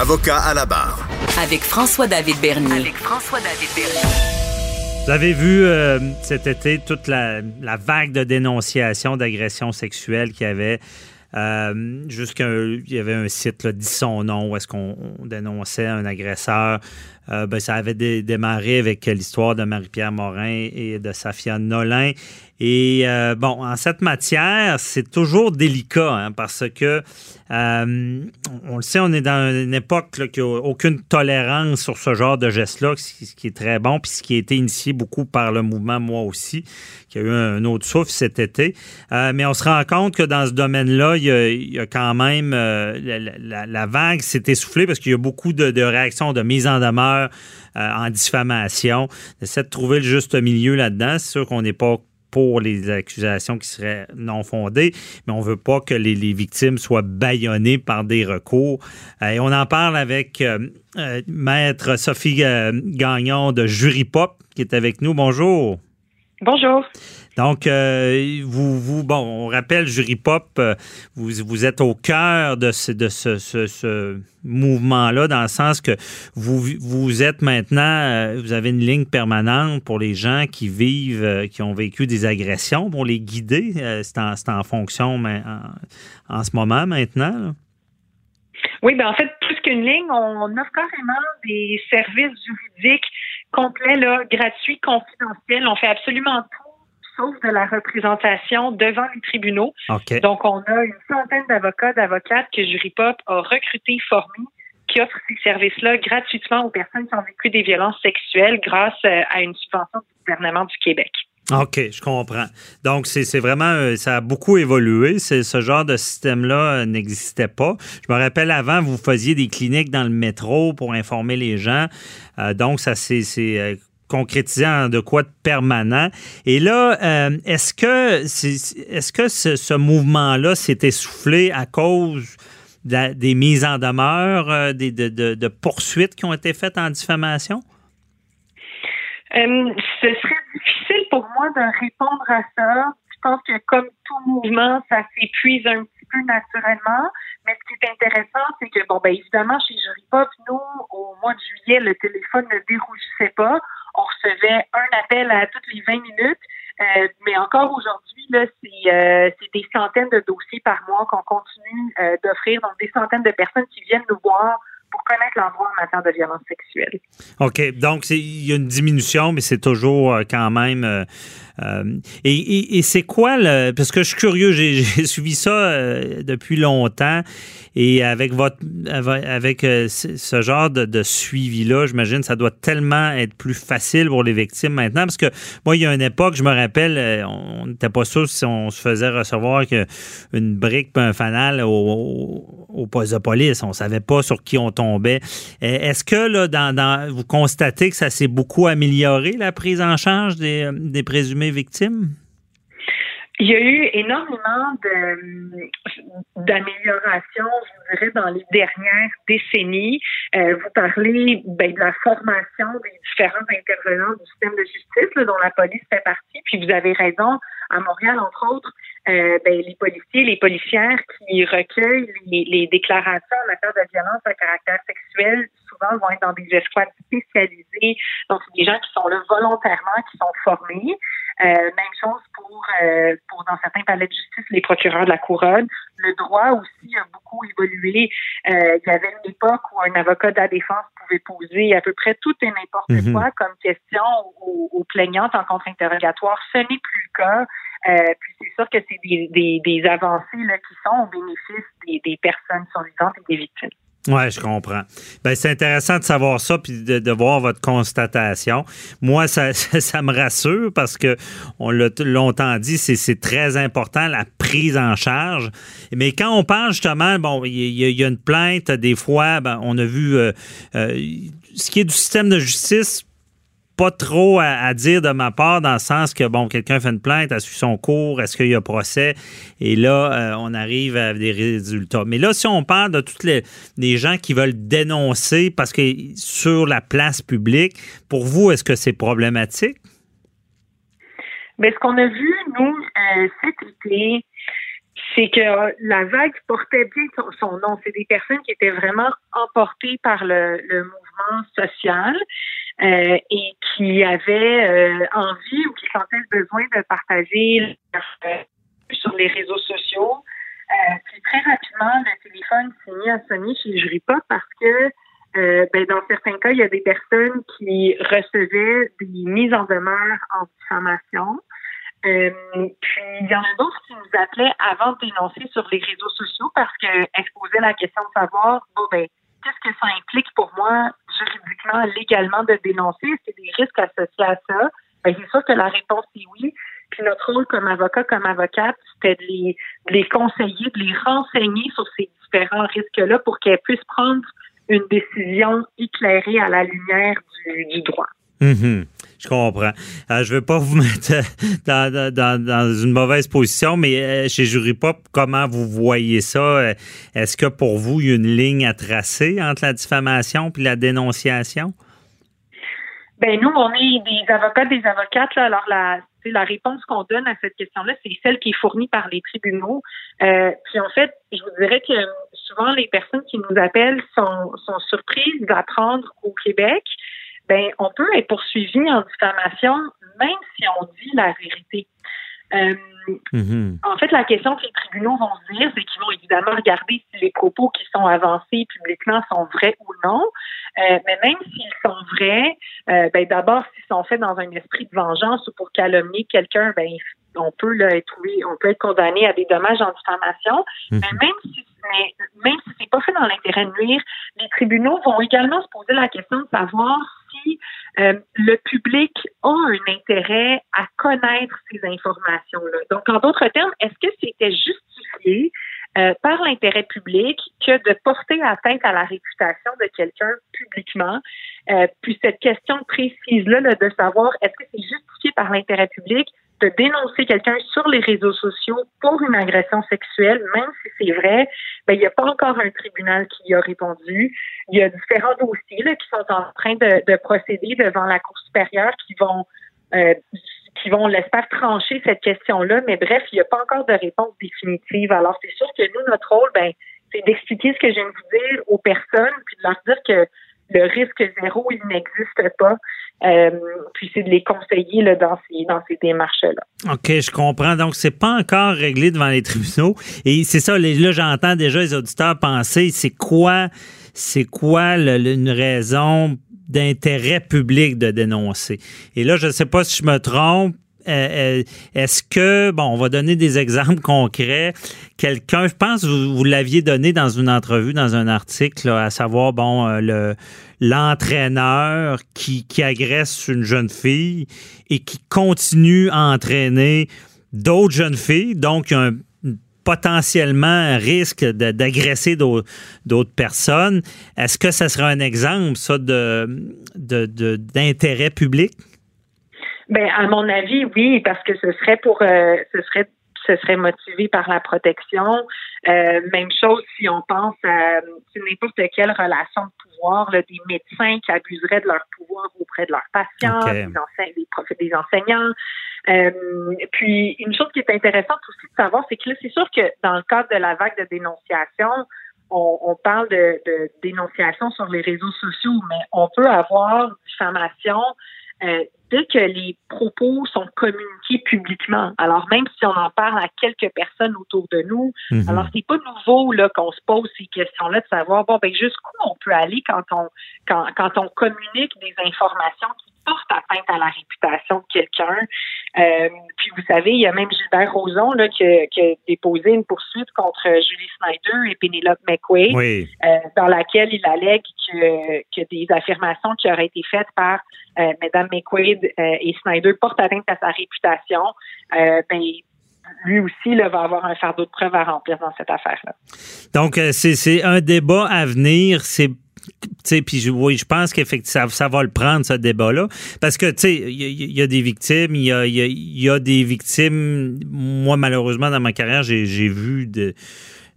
Avocat à la barre. Avec François-David Bernier. Avec François-David Bernier. Vous avez vu euh, cet été toute la, la vague de dénonciations d'agressions sexuelles qu'il y avait. Euh, Jusqu'il y avait un site, là, dit son nom, où est-ce qu'on on dénonçait un agresseur. Euh, ben, ça avait dé- démarré avec l'histoire de Marie-Pierre Morin et de Safia Nolin. Et euh, bon, en cette matière, c'est toujours délicat hein, parce que euh, on le sait, on est dans une époque là, qui n'a aucune tolérance sur ce genre de geste-là, ce qui est très bon, puis ce qui a été initié beaucoup par le mouvement Moi aussi, qui a eu un autre souffle cet été. Euh, mais on se rend compte que dans ce domaine-là, il y a, quand même la, vague s'est essoufflée parce qu'il y a beaucoup de, de réactions, de mise en demeure en diffamation. On essaie de trouver le juste milieu là-dedans. C'est sûr qu'on n'est pas pour les accusations qui seraient non fondées, mais on veut pas que les, victimes soient bâillonnées par des recours. Euh, et on en parle avec euh, euh, Maître Sophie Gagnon de Jury Pop qui est avec nous. Bonjour. Bonjour. Donc, euh, vous, vous, bon, on rappelle, Jury Pop, euh, vous, vous êtes au cœur de ce, de ce, ce- mouvement-là, dans le sens que vous, vous êtes maintenant, euh, vous avez une ligne permanente pour les gens qui vivent, qui ont vécu des agressions, pour les guider. C'est en, en fonction mais en, en ce moment, maintenant. Oui, ben en fait, plus qu'une ligne, on offre carrément des services juridiques complets, là, gratuits, confidentiels. On fait absolument tout, de la représentation devant les tribunaux. Donc, on a une centaine d'avocats, d'avocates que Jurypop a recrutés, formés, qui offrent ces services-là gratuitement aux personnes qui ont vécu des violences sexuelles grâce euh, à une subvention du gouvernement du Québec. OK, je comprends. Donc, c'est vraiment, euh, ça a beaucoup évolué. Ce genre de système-là euh, n'existait pas. Je me rappelle avant, vous faisiez des cliniques dans le métro pour informer les gens. Euh, donc, ça s'est en de quoi de permanent. Et là, euh, est-ce que, est-ce que ce, mouvement-là s'est essoufflé à cause des mises en demeure, euh, des, de, de- de poursuites qui ont été faites en diffamation? Euh, ce serait difficile pour moi de répondre à ça. Je pense que comme tout mouvement, ça s'épuise un petit peu naturellement. Mais ce qui est intéressant, c'est que, bon, ben évidemment, chez Jury Pop, nous, au mois de juillet, le téléphone ne dérougissait pas. On recevait un appel à toutes les 20 minutes. Euh, mais encore aujourd'hui, c'est euh, c'est des centaines de dossiers par mois qu'on continue euh, d'offrir. Donc, des centaines de personnes qui viennent nous voir pour connaître l'envoi en matière de violence sexuelle. OK. Donc, il y a une diminution, mais c'est toujours quand même. Euh, et c'est quoi le. Parce que je suis curieux, j'ai suivi ça euh, depuis longtemps. Et avec votre avec euh, ce genre de, suivi-là, j'imagine, ça doit tellement être plus facile pour les victimes maintenant. Parce que moi, il y a une époque, je me rappelle, on n'était pas sûr si on se faisait recevoir une brique un fanal au, au, poste de police. On savait pas sur qui on tombait. Est-ce que là, vous constatez que ça s'est beaucoup amélioré, la prise en charge des, des Il y a eu énormément d'améliorations, je dirais, dans les dernières décennies. Euh, vous parlez ben, de la formation des différents intervenants du système de justice, dont la police fait partie. Puis vous avez raison, à Montréal, entre autres, euh, ben, les policiers, les policières qui recueillent les, les déclarations en matière de violence à caractère sexuel, souvent vont être dans des escouades spécialisées. Donc, c'est des gens qui sont là volontairement, qui sont formés. Euh, même chose pour, euh, pour dans certains palais de justice, les procureurs de la couronne. Le droit aussi a beaucoup évolué. Euh, il y avait une époque où un avocat de la défense pouvait poser à peu près tout et n'importe Mhm. quoi comme question aux, aux plaignantes en contre-interrogatoire. Ce n'est plus le cas. Euh, puis c'est sûr que c'est des, des, des avancées là, qui sont au bénéfice des, des personnes survivantes et des victimes. Oui, je comprends. Ben, c'est intéressant de savoir ça puis de, voir votre constatation. Moi, ça, ça, me rassure parce que on l'a longtemps dit, c'est, c'est très important la prise en charge. Mais quand on parle justement, bon, il y, a une plainte, des fois, ben, on a vu euh, euh, ce qui est du système de justice, pas trop à, dire de ma part, dans le sens que, bon, quelqu'un fait une plainte, a su son cours, est-ce qu'il y a procès? Et là, euh, on arrive à des résultats. Mais là, si on parle de toutes les, gens qui veulent dénoncer parce que sur la place publique, pour vous, est-ce que c'est problématique? Mais ce qu'on a vu, nous, euh, cet été, c'est que la vague portait bien son, nom. C'est des personnes qui étaient vraiment emportées par le mouvement social. Euh, et qui avaient euh, envie ou qui sentaient le besoin de partager euh, sur les réseaux sociaux. puis très rapidement, le téléphone s'est mis à sonner chez Jury pas parce que ben, dans certains cas, il y a des personnes qui recevaient des mises en demeure en diffamation. puis il y en a d'autres qui nous appelaient avant de dénoncer sur les réseaux sociaux parce qu'elles se posaient la question de savoir bon ben qu'est-ce que ça implique pour moi juridiquement, légalement de dénoncer? C'est des risques associés à ça? Ben, c'est sûr que la réponse est oui. Puis notre rôle comme avocat, comme avocate, c'était de les, de les conseiller, de les renseigner sur ces différents risques-là pour qu'elles puissent prendre une décision éclairée à la lumière du, droit. Mm-hmm. Je comprends. Euh, je veux pas vous mettre euh, dans, une mauvaise position, mais euh, chez Jury Pop, comment vous voyez ça? Est-ce que pour vous, il y a une ligne à tracer entre la diffamation et la dénonciation? Ben nous, on est des avocats, des avocates. alors la, la réponse qu'on donne à cette question-là, c'est celle qui est fournie par les tribunaux. puis en fait, je vous dirais que souvent les personnes qui nous appellent sont, sont surprises d'apprendre au Québec ben, on peut être poursuivi en diffamation même si on dit la vérité. Euh, mm-hmm. En fait, la question que les tribunaux vont se dire, c'est qu'ils vont évidemment regarder si les propos qui sont avancés publiquement sont vrais ou non. Euh, mais même s'ils sont vrais, euh, ben d'abord, s'ils sont faits dans un esprit de vengeance ou pour calomnier quelqu'un, ben on peut là, être on peut être condamné à des dommages en diffamation. Mm-hmm. Mais même si mais même si c'est pas fait dans l'intérêt de nuire, les tribunaux vont également se poser la question de savoir euh, le public a un intérêt à connaître ces informations-là. Donc, en d'autres termes, est-ce que c'était justifié euh, par l'intérêt public que de porter atteinte à la réputation de quelqu'un publiquement? Euh, puis cette question précise-là de savoir est-ce que c'est justifié par l'intérêt public de dénoncer quelqu'un sur les réseaux sociaux pour une agression sexuelle, même si c'est vrai, ben, il n'y a pas encore un tribunal qui y a répondu. Il y a différents dossiers là, qui sont en train de, de procéder devant la Cour supérieure qui vont euh, qui vont, l'espère, trancher cette question-là. Mais bref, il n'y a pas encore de réponse définitive. Alors, c'est sûr que nous, notre rôle, ben, c'est d'expliquer ce que je viens de vous dire aux personnes, puis de leur dire que le risque zéro, il n'existe pas. Euh, puis c'est de les conseiller là, dans ces, dans ces démarches-là. OK, je comprends. Donc, c'est pas encore réglé devant les tribunaux. Et c'est ça, là, j'entends déjà les auditeurs penser, c'est quoi, c'est quoi une raison d'intérêt public de dénoncer? Et là, je ne sais pas si je me trompe, euh, euh, est-ce que, bon, on va donner des exemples concrets. Quelqu'un, je pense, vous, vous l'aviez donné dans une entrevue, dans un article, à savoir, bon, euh, le l'entraîneur qui, agresse une jeune fille et qui continue à entraîner d'autres jeunes filles. Donc, potentiellement un risque d'agresser d'autres personnes. Est-ce que ça sera un exemple, ça, d'intérêt public? Ben, à mon avis, oui, parce que ce serait pour, euh, ce serait, ce serait motivé par la protection. Euh, même chose si on pense à n'importe quelle relation de pouvoir, là, des médecins qui abuseraient de leur pouvoir auprès de leurs patients, des, enseignants, des, enseignants. Euh, puis une chose qui est intéressante aussi de savoir, c'est que là, c'est sûr que dans le cadre de la vague de dénonciation, on, on parle de, de, dénonciation sur les réseaux sociaux, mais on peut avoir diffamation euh, dès que les propos sont communiqués publiquement, alors même si on en parle à quelques personnes autour de nous, mhm. alors c'est pas nouveau là qu'on se pose ces questions-là de savoir bon ben jusqu'où on peut aller quand on quand, quand on communique des informations qui porte atteinte à la réputation de quelqu'un. Euh, puis vous savez, il y a même Gilbert Rozon là, qui, a déposé une poursuite contre Julie Snyder et Penelope McQuaid, euh, dans laquelle il allègue que, que des affirmations qui auraient été faites par euh, Mme McQuaid et Snyder portent atteinte à sa réputation. ben, lui aussi là, va avoir un fardeau de preuve à remplir dans cette affaire-là. Donc, euh, c'est un débat à venir. C'est puis oui, je pense qu'effectivement, ça, va le prendre, ce débat-là. Parce que, tu sais, il y, a des victimes, il y a, des victimes. Moi, malheureusement, dans ma carrière, j'ai vu de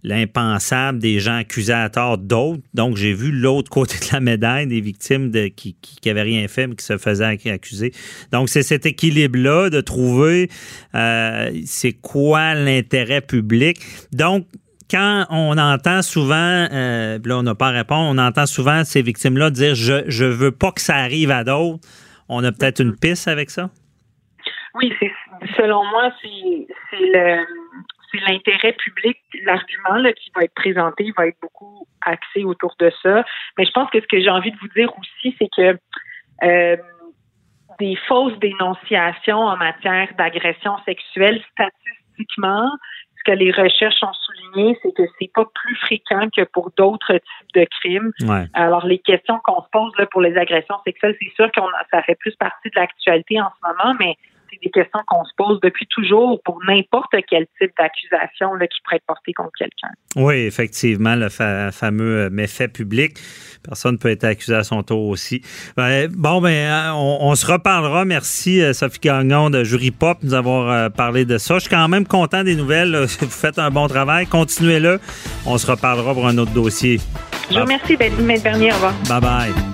l'impensable des gens accusés à tort d'autres. Donc, j'ai vu l'autre côté de la médaille des victimes de, qui n'avaient rien fait, mais qui se faisaient accuser. Donc, c'est cet équilibre-là de trouver euh, c'est quoi l'intérêt public. Donc, quand on entend souvent, euh, là on n'a pas à répondre, on entend souvent ces victimes-là dire je je veux pas que ça arrive à d'autres. On a peut-être une piste avec ça? Oui, c'est selon moi c'est c'est l'intérêt public, l'argument qui va être présenté va être beaucoup axé autour de ça. Mais je pense que ce que j'ai envie de vous dire aussi, c'est que euh, des fausses dénonciations en matière d'agression sexuelle, statistiquement, que les recherches ont souligné, c'est que c'est pas plus fréquent que pour d'autres types de crimes. Alors, les questions qu'on se pose là, pour les agressions sexuelles, c'est sûr que ça fait plus partie de l'actualité en ce moment, mais des questions qu'on se pose depuis toujours pour n'importe quel type d'accusation qui pourrait être portée contre quelqu'un. Oui, effectivement, le fameux euh, méfait public. Personne ne peut être accusé à son tour aussi. Ben, bon, ben, euh, on, se reparlera. Merci, euh, Sophie Gagnon de Jury Pop, nous avoir parlé de ça. Je suis quand même content des nouvelles. Vous faites un bon travail. Continuez-le. On se reparlera pour un autre dossier. Je vous remercie, Maître Bernier. Au revoir. Bye bye.